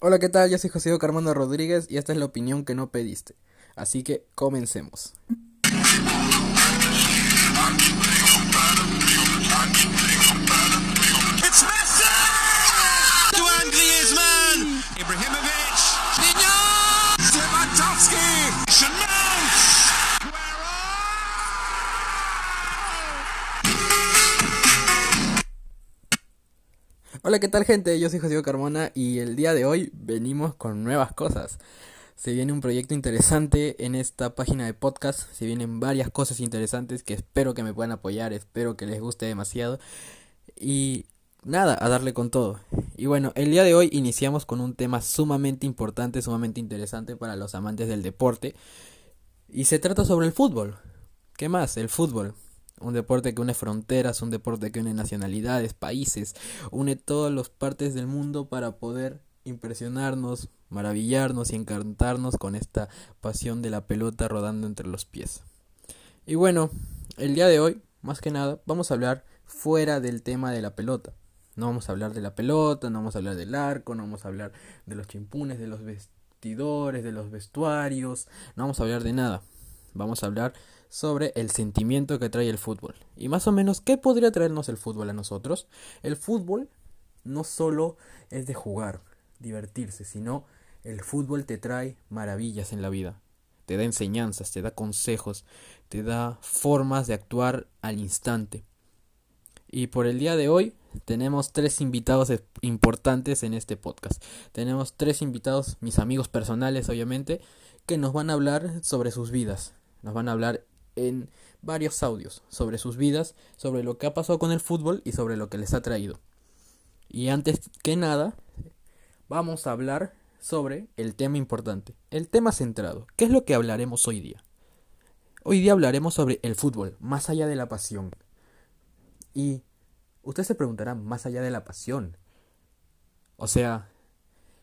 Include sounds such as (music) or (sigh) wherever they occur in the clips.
Hola, ¿qué tal? Yo soy José Carmona Rodríguez y esta es la opinión que no pediste. Así que comencemos. Hola, ¿qué tal gente? Yo soy José Carmona y el día de hoy venimos con nuevas cosas. Se viene un proyecto interesante en esta página de podcast, se vienen varias cosas interesantes que espero que me puedan apoyar, espero que les guste demasiado y nada, a darle con todo. Y bueno, el día de hoy iniciamos con un tema sumamente importante, sumamente interesante para los amantes del deporte y se trata sobre el fútbol. ¿Qué más? El fútbol. Un deporte que une fronteras, un deporte que une nacionalidades, países, une todas las partes del mundo para poder impresionarnos, maravillarnos y encantarnos con esta pasión de la pelota rodando entre los pies. Y bueno, el día de hoy, más que nada, vamos a hablar fuera del tema de la pelota. No vamos a hablar de la pelota, no vamos a hablar del arco, no vamos a hablar de los chimpunes, de los vestidores, de los vestuarios, no vamos a hablar de nada. Vamos a hablar sobre el sentimiento que trae el fútbol. Y más o menos, ¿qué podría traernos el fútbol a nosotros? El fútbol no solo es de jugar, divertirse, sino el fútbol te trae maravillas en la vida. Te da enseñanzas, te da consejos, te da formas de actuar al instante. Y por el día de hoy tenemos tres invitados importantes en este podcast. Tenemos tres invitados, mis amigos personales obviamente, que nos van a hablar sobre sus vidas. Nos van a hablar en varios audios sobre sus vidas, sobre lo que ha pasado con el fútbol y sobre lo que les ha traído. Y antes que nada, vamos a hablar sobre el tema importante, el tema centrado. ¿Qué es lo que hablaremos hoy día? Hoy día hablaremos sobre el fútbol, más allá de la pasión. Y usted se preguntará, más allá de la pasión. O sea,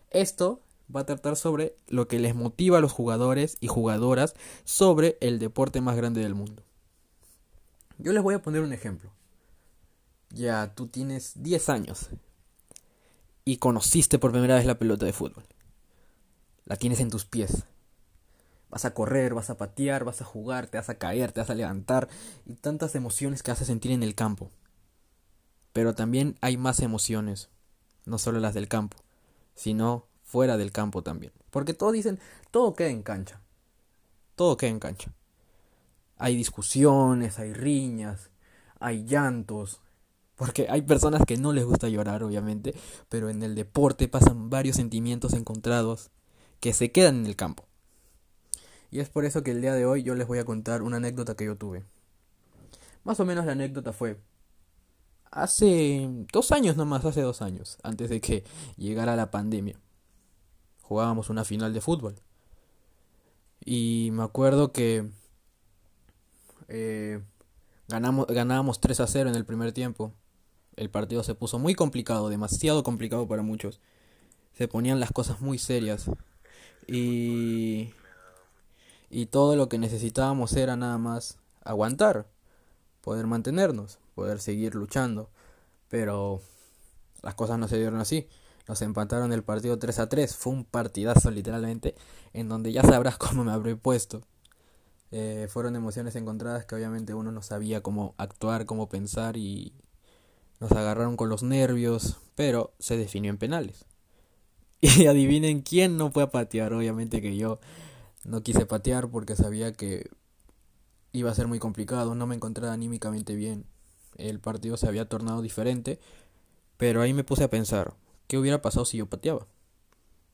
esto va a tratar sobre lo que les motiva a los jugadores y jugadoras sobre el deporte más grande del mundo. Yo les voy a poner un ejemplo. Ya tú tienes 10 años y conociste por primera vez la pelota de fútbol. La tienes en tus pies. Vas a correr, vas a patear, vas a jugar, te vas a caer, te vas a levantar y tantas emociones que a sentir en el campo. Pero también hay más emociones, no solo las del campo, sino fuera del campo también. Porque todos dicen, todo queda en cancha. Todo queda en cancha. Hay discusiones, hay riñas, hay llantos. Porque hay personas que no les gusta llorar, obviamente, pero en el deporte pasan varios sentimientos encontrados que se quedan en el campo. Y es por eso que el día de hoy yo les voy a contar una anécdota que yo tuve. Más o menos la anécdota fue hace dos años nomás, hace dos años, antes de que llegara la pandemia jugábamos una final de fútbol. Y me acuerdo que eh, ganamos, ganábamos 3 a 0 en el primer tiempo. El partido se puso muy complicado, demasiado complicado para muchos. Se ponían las cosas muy serias. Y, y todo lo que necesitábamos era nada más aguantar, poder mantenernos, poder seguir luchando. Pero las cosas no se dieron así. Nos empataron el partido 3 a 3. Fue un partidazo literalmente. En donde ya sabrás (laughs) cómo me habré puesto. Eh, fueron emociones encontradas que obviamente uno no sabía cómo actuar, cómo pensar y nos agarraron con los nervios. Pero se definió en penales. (laughs) Y adivinen quién no fue a patear. Obviamente que yo no quise patear porque sabía que iba a ser muy complicado. No me encontraba anímicamente bien. El partido se había tornado diferente. Pero ahí me puse a pensar, ¿Qué hubiera pasado si yo pateaba?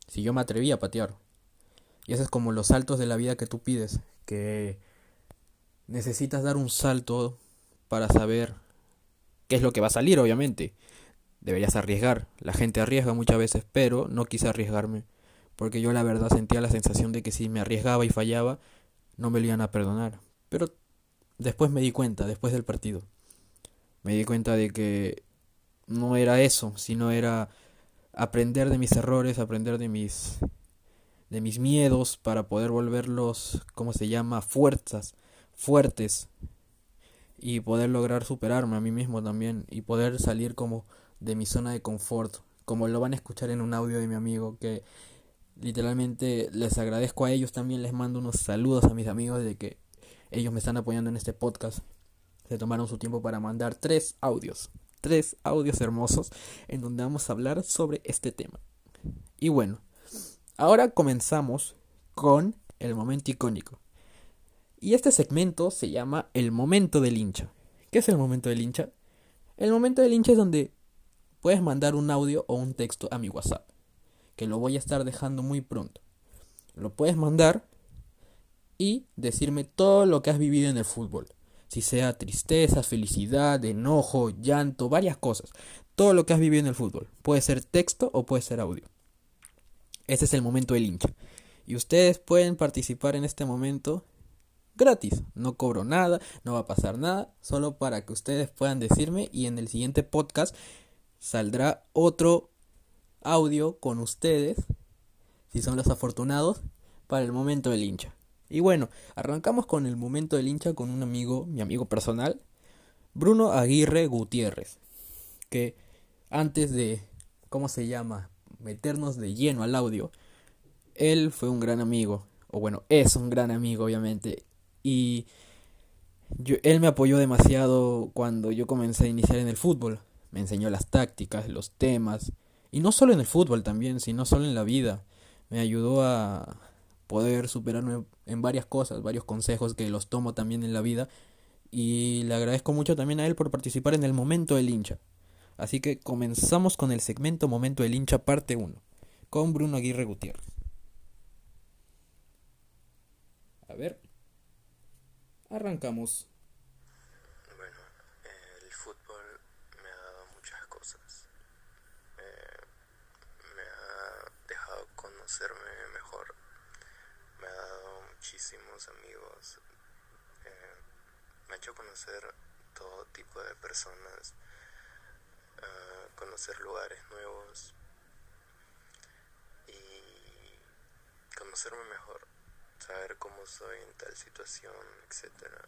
Si yo me atrevía a patear. Y eso es como los saltos de la vida que tú pides, que necesitas dar un salto para saber qué es lo que va a salir, obviamente. Deberías arriesgar. La gente arriesga muchas veces, pero no quise arriesgarme. Porque yo la verdad sentía la sensación de que si me arriesgaba y fallaba, no me lo iban a perdonar. Pero después me di cuenta, después del partido. Me di cuenta de que no era eso, sino era aprender de mis errores, aprender de mis de mis miedos para poder volverlos, ¿cómo se llama? fuerzas, fuertes y poder lograr superarme a mí mismo también y poder salir como de mi zona de confort, como lo van a escuchar en un audio de mi amigo que literalmente les agradezco a ellos también, les mando unos saludos a mis amigos de que ellos me están apoyando en este podcast. Se tomaron su tiempo para mandar tres audios, tres audios hermosos en donde vamos a hablar sobre este tema. Y bueno, ahora comenzamos con el momento icónico. Y este segmento se llama el momento del hincha. ¿Qué es el momento del hincha? El momento del hincha es donde puedes mandar un audio o un texto a mi WhatsApp, que lo voy a estar dejando muy pronto. Lo puedes mandar y decirme todo lo que has vivido en el fútbol. Si sea tristeza, felicidad, enojo, llanto, varias cosas. Todo lo que has vivido en el fútbol. Puede ser texto o puede ser audio. Ese es el momento del hincha. Y ustedes pueden participar en este momento gratis. No cobro nada, no va a pasar nada, solo para que ustedes puedan decirme y en el siguiente podcast saldrá otro audio con ustedes, si son los afortunados, para el momento del hincha. Y bueno, arrancamos con el momento del hincha con un amigo, mi amigo personal, Bruno Aguirre Gutiérrez, que antes de, ¿cómo se llama?, meternos de lleno al audio, él fue un gran amigo, o bueno, es un gran amigo obviamente, y yo, él me apoyó demasiado cuando yo comencé a iniciar en el fútbol, me enseñó las tácticas, los temas, y no solo en el fútbol también, sino solo en la vida, me ayudó a poder superarme en varias cosas, varios consejos que los tomo también en la vida, y le agradezco mucho también a él por participar en el momento del hincha. Así que comenzamos con el segmento Momento del hincha parte 1, con Bruno Aguirre Gutiérrez. A ver. Arrancamos. Bueno, el fútbol me ha dado muchas cosas. Eh, me ha dejado conocerme mejor. Me ha dado muchísimos amigos. Eh, me ha hecho conocer todo tipo de personas. eh, conocer lugares nuevos. Y conocerme mejor saber cómo soy en tal situación, etcétera.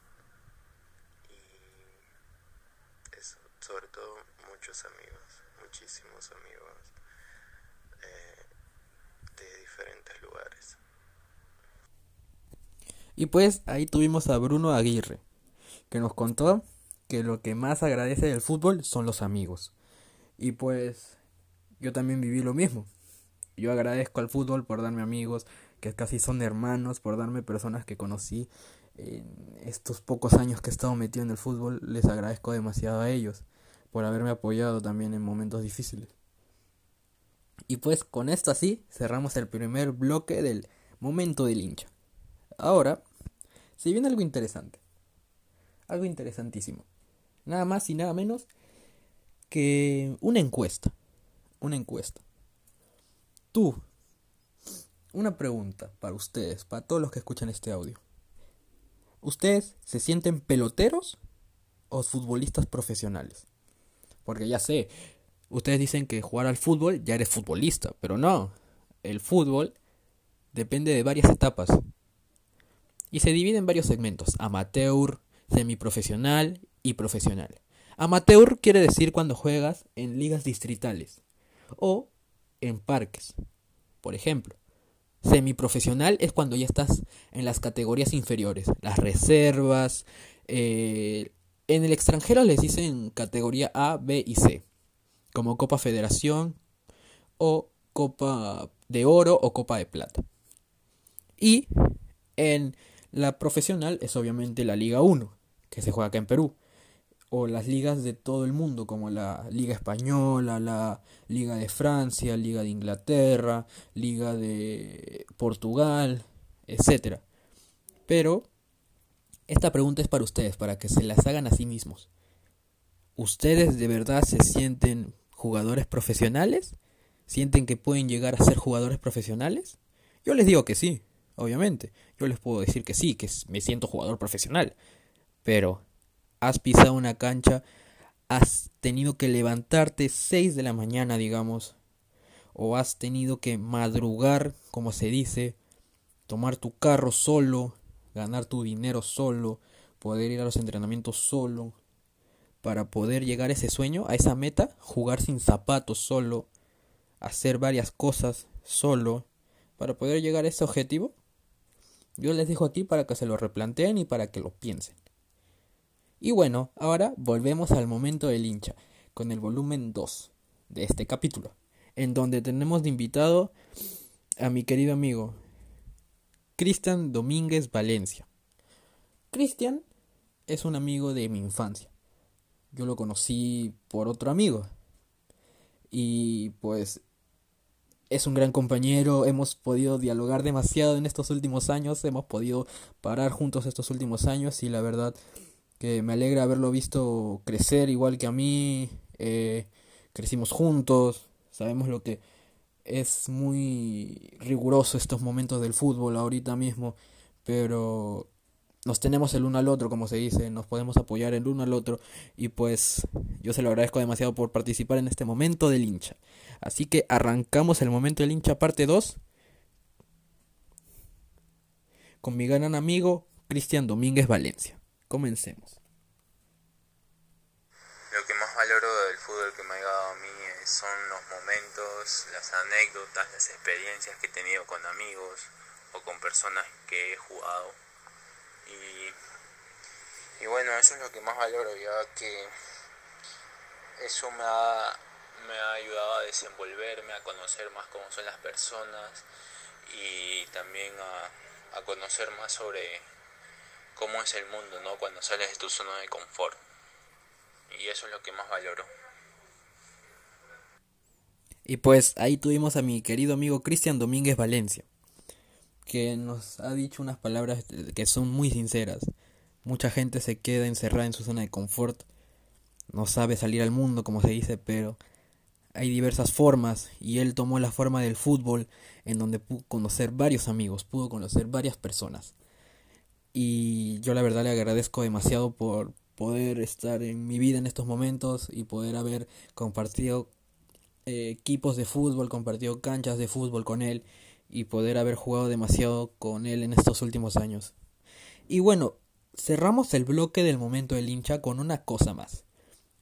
Y eso, sobre todo muchos amigos, muchísimos amigos eh, de diferentes lugares. Y pues ahí tuvimos a Bruno Aguirre, que nos contó que lo que más agradece del fútbol son los amigos. Y pues yo también viví lo mismo. Yo agradezco al fútbol por darme amigos, que casi son hermanos, por darme personas que conocí en estos pocos años que he estado metido en el fútbol. Les agradezco demasiado a ellos por haberme apoyado también en momentos difíciles. Y pues con esto así cerramos el primer bloque del momento del hincha. Ahora, si viene algo interesante, algo interesantísimo, nada más y nada menos que una encuesta, una encuesta. Tú, una pregunta para ustedes, para todos los que escuchan este audio. ¿Ustedes se sienten peloteros o futbolistas profesionales? Porque ya sé, ustedes dicen que jugar al fútbol ya eres futbolista, pero no. El fútbol depende de varias etapas. Y se divide en varios segmentos, amateur, semiprofesional y profesional. Amateur quiere decir cuando juegas en ligas distritales o en parques. Por ejemplo, semiprofesional es cuando ya estás en las categorías inferiores, las reservas. eh, en el extranjero les dicen categoría A, B y C, como Copa Federación o Copa de Oro o Copa de Plata. Y en la profesional es obviamente la Liga 1, que se juega acá en Perú o las ligas de todo el mundo, como la Liga Española, la Liga de Francia, Liga de Inglaterra, Liga de Portugal, etcétera. Pero esta pregunta es para ustedes, para que se las hagan a sí mismos. ¿Ustedes de verdad se sienten jugadores profesionales? ¿Sienten que pueden llegar a ser jugadores profesionales? Yo les digo que sí, obviamente. Yo les puedo decir que sí, que me siento jugador profesional. Pero has pisado una cancha, has tenido que levantarte 6 de la mañana, digamos, o has tenido que madrugar, como se dice, tomar tu carro solo, ganar tu dinero solo, poder ir a los entrenamientos solo, para poder llegar a ese sueño, a esa meta, jugar sin zapatos solo, hacer varias cosas solo para poder llegar a ese objetivo? Yo les dejo aquí para que se lo replanteen y para que lo piensen. Y bueno, ahora volvemos al momento del hincha, con el volumen 2 de este capítulo, en donde tenemos de invitado a mi querido amigo Cristian Domínguez Valencia. Cristian es un amigo de mi infancia. Yo lo conocí por otro amigo. Y pues es un gran compañero, hemos podido dialogar demasiado en estos últimos años, hemos podido parar juntos estos últimos años y la verdad que me alegra haberlo visto crecer igual que a mí, eh, crecimos juntos, sabemos lo que es muy riguroso estos momentos del fútbol ahorita mismo, pero nos tenemos el uno al otro, como se dice, nos podemos apoyar el uno al otro y pues yo se lo agradezco demasiado por participar en este momento del hincha. Así que arrancamos el momento del hincha parte 2 con mi gran amigo Cristian Domínguez Valencia. Comencemos. Lo que más valoro del fútbol que me ha llegado a mí son los momentos, las anécdotas, las experiencias que he tenido con amigos o con personas que he jugado. Y, y bueno, eso es lo que más valoro, ya que eso me ha, me ha ayudado a desenvolverme, a conocer más cómo son las personas y también a, a conocer más sobre cómo es el mundo, ¿no? Cuando sales de tu zona de confort. Y eso es lo que más valoro. Y pues ahí tuvimos a mi querido amigo Cristian Domínguez Valencia, que nos ha dicho unas palabras que son muy sinceras. Mucha gente se queda encerrada en su zona de confort, no sabe salir al mundo, como se dice, pero hay diversas formas y él tomó la forma del fútbol en donde pudo conocer varios amigos, pudo conocer varias personas. Y yo la verdad le agradezco demasiado por poder estar en mi vida en estos momentos y poder haber compartido eh, equipos de fútbol, compartido canchas de fútbol con él y poder haber jugado demasiado con él en estos últimos años. Y bueno, cerramos el bloque del momento del hincha con una cosa más.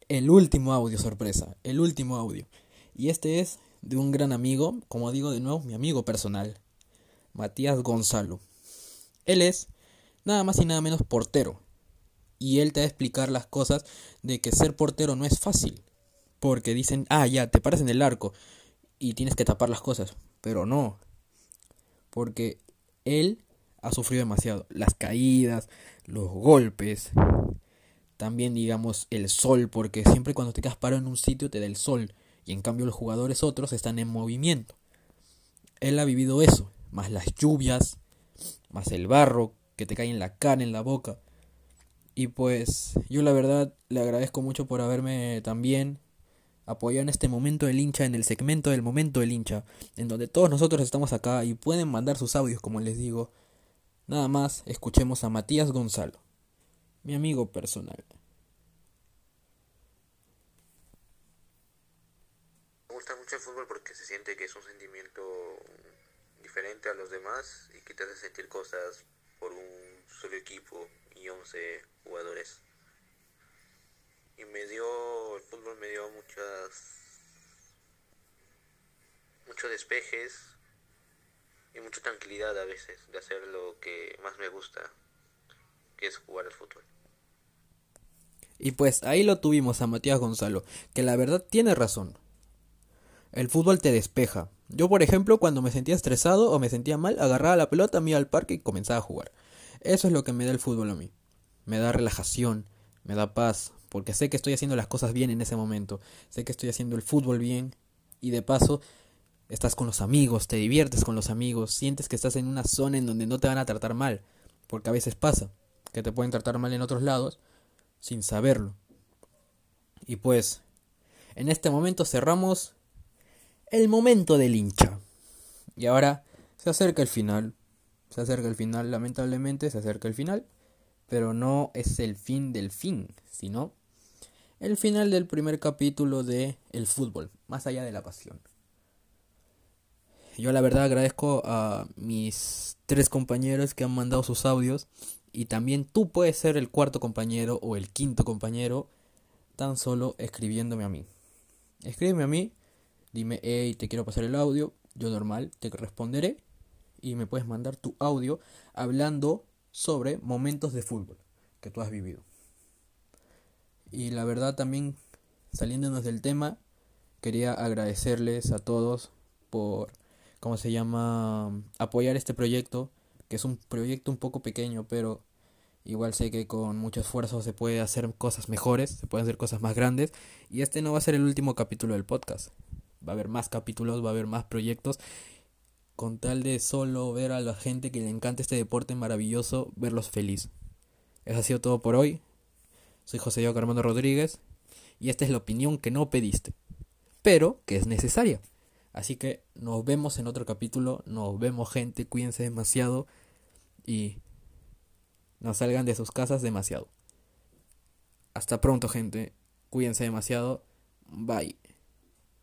El último audio sorpresa, el último audio. Y este es de un gran amigo, como digo de nuevo, mi amigo personal, Matías Gonzalo. Él es nada más y nada menos portero. Y él te va a explicar las cosas de que ser portero no es fácil. Porque dicen, ah, ya, te paras en el arco y tienes que tapar las cosas. Pero no. Porque él ha sufrido demasiado. Las caídas, los golpes. También, digamos, el sol. Porque siempre cuando te quedas parado en un sitio te da el sol. Y en cambio los jugadores otros están en movimiento. Él ha vivido eso. Más las lluvias. Más el barro que te cae en la cara, en la boca. Y pues yo la verdad le agradezco mucho por haberme también apoyado en este momento del hincha, en el segmento del momento del hincha, en donde todos nosotros estamos acá y pueden mandar sus audios, como les digo. Nada más, escuchemos a Matías Gonzalo, mi amigo personal. Me gusta mucho el fútbol porque se siente que es un sentimiento diferente a los demás y que te hace sentir cosas por un solo equipo y 11 jugadores. Y me dio, el fútbol me dio muchas, muchos despejes y mucha tranquilidad a veces de hacer lo que más me gusta, que es jugar al fútbol. Y pues ahí lo tuvimos a Matías Gonzalo, que la verdad tiene razón. El fútbol te despeja. Yo, por ejemplo, cuando me sentía estresado o me sentía mal, agarraba la pelota, me iba al parque y comenzaba a jugar. Eso es lo que me da el fútbol a mí. Me da relajación, me da paz, porque sé que estoy haciendo las cosas bien en ese momento. Sé que estoy haciendo el fútbol bien y de paso estás con los amigos, te diviertes con los amigos, sientes que estás en una zona en donde no te van a tratar mal, porque a veces pasa que te pueden tratar mal en otros lados sin saberlo. Y pues, en este momento cerramos el momento del hincha. Y ahora se acerca el final. Se acerca el final, lamentablemente se acerca el final. Pero no es el fin del fin, sino el final del primer capítulo de El fútbol, más allá de la pasión. Yo la verdad agradezco a mis tres compañeros que han mandado sus audios y también tú puedes ser el cuarto compañero o el quinto compañero tan solo escribiéndome a mí. Escríbeme a mí Dime, hey, te quiero pasar el audio. Yo normal te responderé y me puedes mandar tu audio hablando sobre momentos de fútbol que tú has vivido. Y la verdad también, saliéndonos del tema, quería agradecerles a todos por, ¿cómo se llama?, apoyar este proyecto, que es un proyecto un poco pequeño, pero igual sé que con mucho esfuerzo se puede hacer cosas mejores, se pueden hacer cosas más grandes, y este no va a ser el último capítulo del podcast. Va a haber más capítulos, va a haber más proyectos, con tal de solo ver a la gente que le encanta este deporte maravilloso, verlos feliz. Eso ha sido todo por hoy. Soy José Diego Armando Rodríguez y esta es la opinión que no pediste, pero que es necesaria. Así que nos vemos en otro capítulo, nos vemos gente, cuídense demasiado y no salgan de sus casas demasiado. Hasta pronto gente, cuídense demasiado, bye.